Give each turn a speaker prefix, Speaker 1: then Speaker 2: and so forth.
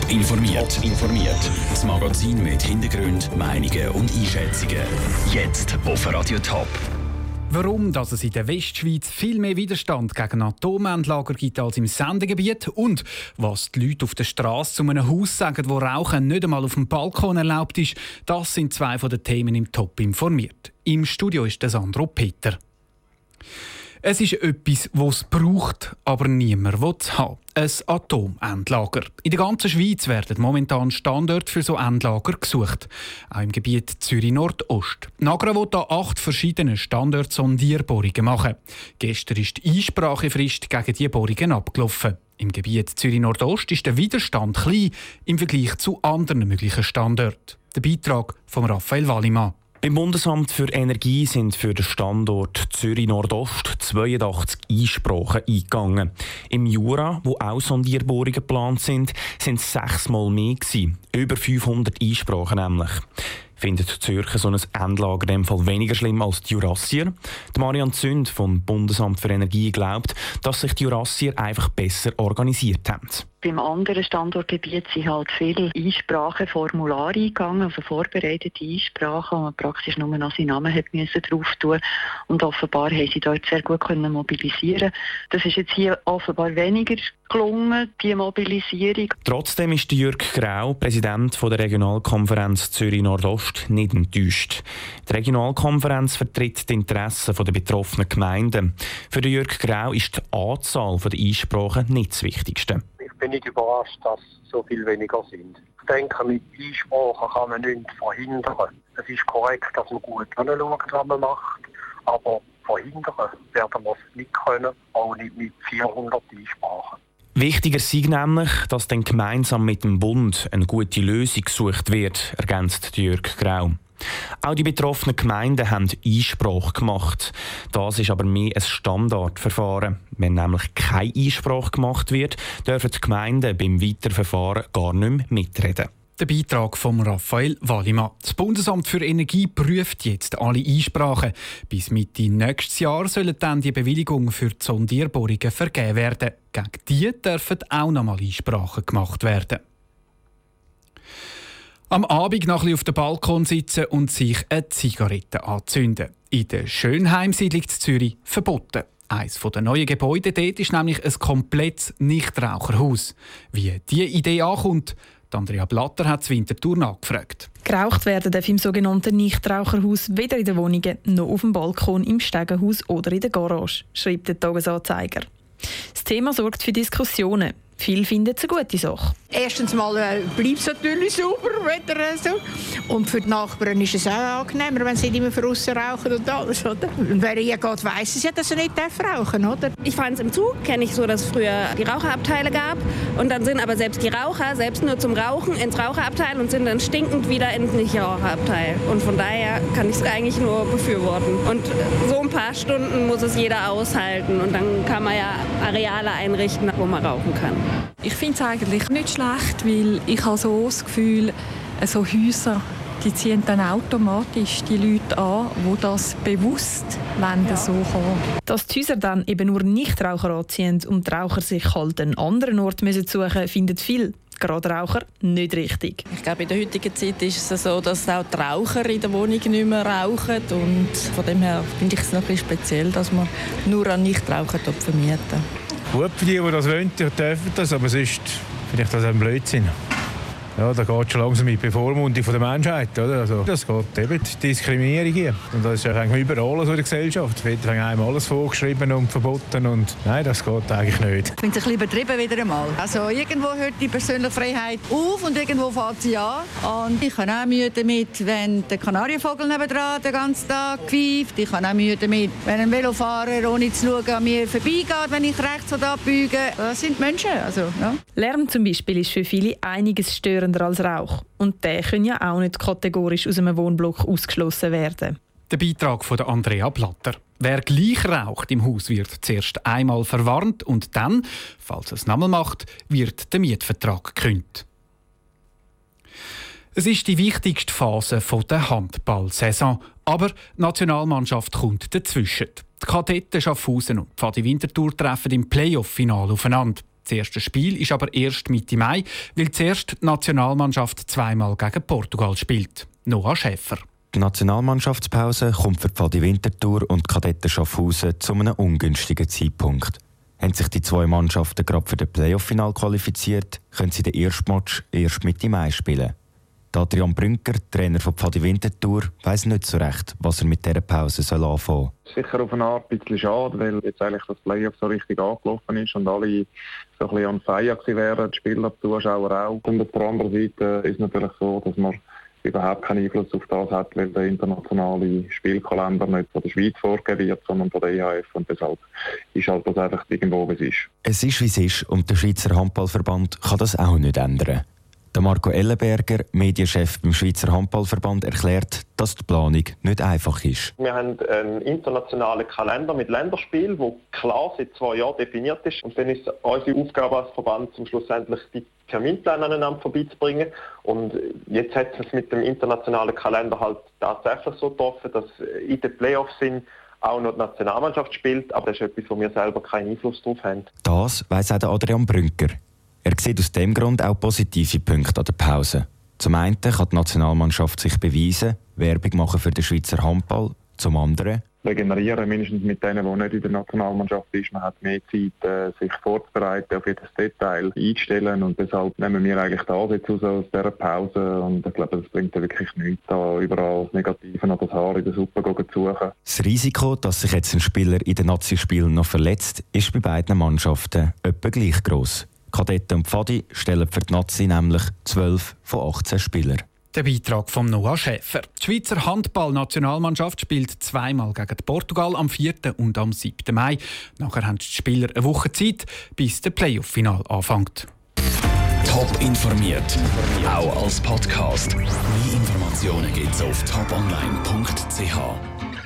Speaker 1: Top informiert. informiert. Das Magazin mit Hintergrund, Meinungen und Einschätzungen. Jetzt auf Radio Top.
Speaker 2: Warum dass es in der Westschweiz viel mehr Widerstand gegen Atomendlager gibt als im Sendegebiet und was die Leute auf der Straße zu einem Haus sagen, wo Rauchen nicht einmal auf dem Balkon erlaubt ist, das sind zwei von den Themen im Top informiert. Im Studio ist der Sandro Peter. Es ist etwas, was es braucht, aber niemand will es haben. Ein Atomendlager. In der ganzen Schweiz werden momentan Standorte für so Endlager gesucht. Auch im Gebiet Zürich-Nordost. Nagra will da acht verschiedene Standorte Sondierbohrungen machen. Gestern ist die Einsprachefrist gegen diese Bohrungen abgelaufen. Im Gebiet Zürich-Nordost ist der Widerstand klein im Vergleich zu anderen möglichen Standorten. Der Beitrag von Raphael Wallimann.
Speaker 3: Beim Bundesamt für Energie sind für den Standort Zürich Nordost 82 Einsprachen eingegangen. Im Jura, wo auch Sondierbohrungen geplant sind, sind es sechsmal mehr gewesen. Über 500 Einsprachen nämlich. Findet Zürcher so ein Endlager in dem Fall weniger schlimm als die Jurassier? Die Marianne Zünd vom Bundesamt für Energie glaubt, dass sich die Jurassier einfach besser organisiert haben.
Speaker 4: Beim anderen Standortgebiet sind halt viele Einspracheformulare eingegangen, also vorbereitete Einsprachen, wo man praktisch nur noch seinen Namen hat müssen drauf tun Und offenbar haben sie dort sehr gut können mobilisieren. Das ist jetzt hier offenbar weniger gelungen, die Mobilisierung.
Speaker 3: Trotzdem ist Jürg Grau, Präsident der Regionalkonferenz Zürich Nordost, nicht enttäuscht. Die Regionalkonferenz vertritt die Interessen der betroffenen Gemeinden. Für Jürg Grau ist die Anzahl der Einsprachen nicht das Wichtigste
Speaker 5: bin ich überrascht, dass so viel weniger sind. Ich denke, mit Einsprachen kann man nichts verhindern. Es ist korrekt, dass man gut schaut, was man macht, aber verhindern werden wir es nicht können, auch nicht mit 400 Einsprachen.
Speaker 3: Wichtiger sei nämlich, dass dann gemeinsam mit dem Bund eine gute Lösung gesucht wird, ergänzt Jörg Grau. Auch die betroffenen Gemeinden haben Einsprache gemacht. Das ist aber mehr ein Standardverfahren. Wenn nämlich keine Einsprache gemacht wird, dürfen die Gemeinden beim Weiterverfahren gar nicht mehr mitreden.
Speaker 2: Der Beitrag von Raphael Wallimann. Das Bundesamt für Energie prüft jetzt alle Einsprachen. Bis Mitte nächstes Jahr sollen dann die Bewilligungen für die Sondierbohrungen vergeben werden. Gegen die dürfen auch nochmal Einsprachen gemacht werden. Am Abend noch ein auf dem Balkon sitzen und sich eine Zigarette anzünden. In der Schönheimsiedlung Zürich verboten. Eines der neuen Gebäude dort ist nämlich ein komplettes Nichtraucherhaus. Wie diese Idee ankommt, Andrea Blatter hat es Winterthur nachgefragt.
Speaker 6: Geraucht werden darf im sogenannten Nichtraucherhaus weder in den Wohnungen noch auf dem Balkon, im Stegenhaus oder in der Garage, schreibt der Tagesanzeiger. Das Thema sorgt für Diskussionen. Viele finden es eine gute Sache.
Speaker 7: Erstens mal äh, bleibt es natürlich sauber, wenn äh, so. Und für die Nachbarn ist es auch angenehmer, wenn sie nicht mehr draussen rauchen und alles. Oder? Und wer hier geht, weiss es ja, dass er nicht rauchen darf.
Speaker 8: Ich fand es im Zug, kenne ich so, dass es früher die Raucherabteile gab. Und dann sind aber selbst die Raucher, selbst nur zum Rauchen, ins Raucherabteil und sind dann stinkend wieder ins Nicht-Raucherabteil. Und von daher kann ich es eigentlich nur befürworten. Und so ein paar Stunden muss es jeder aushalten. Und dann kann man ja Areale einrichten, wo man rauchen kann.
Speaker 9: Ich finde es eigentlich nicht schlecht, weil ich habe so das Gefühl, so Häuser die ziehen dann automatisch die Leute an, die das bewusst wollen, ja. so kommen.
Speaker 6: Dass die Häuser dann eben nur Nichtraucher anziehen und die Raucher sich halt einen anderen Ort müssen suchen findet viel gerade Raucher nicht richtig.
Speaker 10: Ich glaube, in der heutigen Zeit ist es so, dass auch die Raucher in der Wohnung nicht mehr rauchen. Und von dem her finde ich es noch ein bisschen speziell, dass man nur an Nichtraucher vermieten.
Speaker 11: Gut für die, die das wollen, dürfen das, aber sonst finde ich das ein Blödsinn. Ja, da geht schon langsam mit Bevormundung von der Menschheit. Oder? Also, das geht eben die Diskriminierung hier. Und das ist eigentlich überall so in der Gesellschaft. Es wird einem alles vorgeschrieben und verboten. Und nein, das geht eigentlich nicht.
Speaker 12: Ich finde es ein bisschen übertrieben wieder einmal. Also irgendwo hört die persönliche Freiheit auf und irgendwo fängt sie an. Und ich habe auch Mühe damit, wenn der Kanarienvogel nebenan den ganzen Tag pfeift. Ich habe auch Mühe damit, wenn ein Velofahrer ohne zu schauen an mir vorbeigeht, wenn ich rechts oder abbiege. Das sind Menschen. Also, ja.
Speaker 6: Lärm zum Beispiel ist für viele einiges störend störender als Rauch. Und der kann ja auch nicht kategorisch aus einem Wohnblock ausgeschlossen werden.
Speaker 2: Der Beitrag von Andrea Platter. Wer gleich raucht im Haus, wird zuerst einmal verwarnt und dann, falls es nochmal macht, wird der Mietvertrag gekündigt. Es ist die wichtigste Phase der Handballsaison, aber die Nationalmannschaft kommt dazwischen. Die Kadetten Schaffhausen und Pfadi Winterthur treffen im Playoff-Final aufeinander. Das erste Spiel ist aber erst Mitte Mai, weil zuerst die Nationalmannschaft zweimal gegen Portugal spielt. Noah Schäfer.
Speaker 13: Die Nationalmannschaftspause kommt für die Pfadi Winterthur und die Kadetten Schaffhausen zu einem ungünstigen Zeitpunkt. Haben sich die zwei Mannschaften gerade für das Playoff-Final qualifiziert, können sie den ersten Match erst Mitte Mai spielen. Adrian Brünker, Trainer von Pfadi Winterthur, weiss nicht so recht, was er mit dieser Pause soll anfangen
Speaker 14: soll. Sicher auf eine Art ein bisschen schade, weil jetzt eigentlich das Playoff so richtig angelaufen ist und alle so ein bisschen on fire wären, die Spieler, die Zuschauer auch. Und auf der anderen Seite ist es natürlich so, dass man überhaupt keinen Einfluss auf das hat, weil der internationale Spielkalender nicht von der Schweiz vorgegeben wird, sondern von der EHF und deshalb ist halt das einfach irgendwo, wie es ist.
Speaker 13: Es ist, wie es ist und der Schweizer Handballverband kann das auch nicht ändern. Der Marco Ellenberger, Medienchef beim Schweizer Handballverband, erklärt, dass die Planung nicht einfach ist.
Speaker 15: Wir haben einen internationalen Kalender mit Länderspielen, der klar seit zwei Jahren definiert ist. Und dann ist es unsere Aufgabe als Verband, zum schlussendlich die Terminpläne aneinander vorbeizubringen. Und jetzt hat es mit dem internationalen Kalender halt tatsächlich so getroffen, dass in den Playoffs sind, auch noch die Nationalmannschaft spielt, aber das ist etwas, wo wir selber keinen Einfluss drauf haben.
Speaker 13: Das weiss auch Adrian Brünker. Er sieht aus dem Grund auch positive Punkte an der Pause. Zum einen kann die Nationalmannschaft sich beweisen, Werbung machen für den Schweizer Handball. Zum anderen
Speaker 14: regenerieren, mindestens mit denen, die nicht in der Nationalmannschaft sind. Man hat mehr Zeit, äh, sich vorzubereiten, auf jedes Detail einzustellen und deshalb nehmen wir eigentlich das jetzt aus, aus dieser Pause und ich glaube, das bringt ja wirklich nichts, da überall das Negative oder das Haar in der Suppe zu suchen.
Speaker 13: Das Risiko, dass sich jetzt ein Spieler in den Nazi-Spielen noch verletzt, ist bei beiden Mannschaften etwa gleich gross. Kadetten und Pfadi stellen für die Nazi nämlich 12 von 18 Spielern.
Speaker 2: Der Beitrag von Noah Schäfer. Die Schweizer Handball-Nationalmannschaft spielt zweimal gegen Portugal am 4. und am 7. Mai. Nachher haben die Spieler eine Woche Zeit, bis der Playoff-Final anfängt.
Speaker 1: Top informiert, auch als Podcast. Mehr Informationen gibt es auf toponline.ch.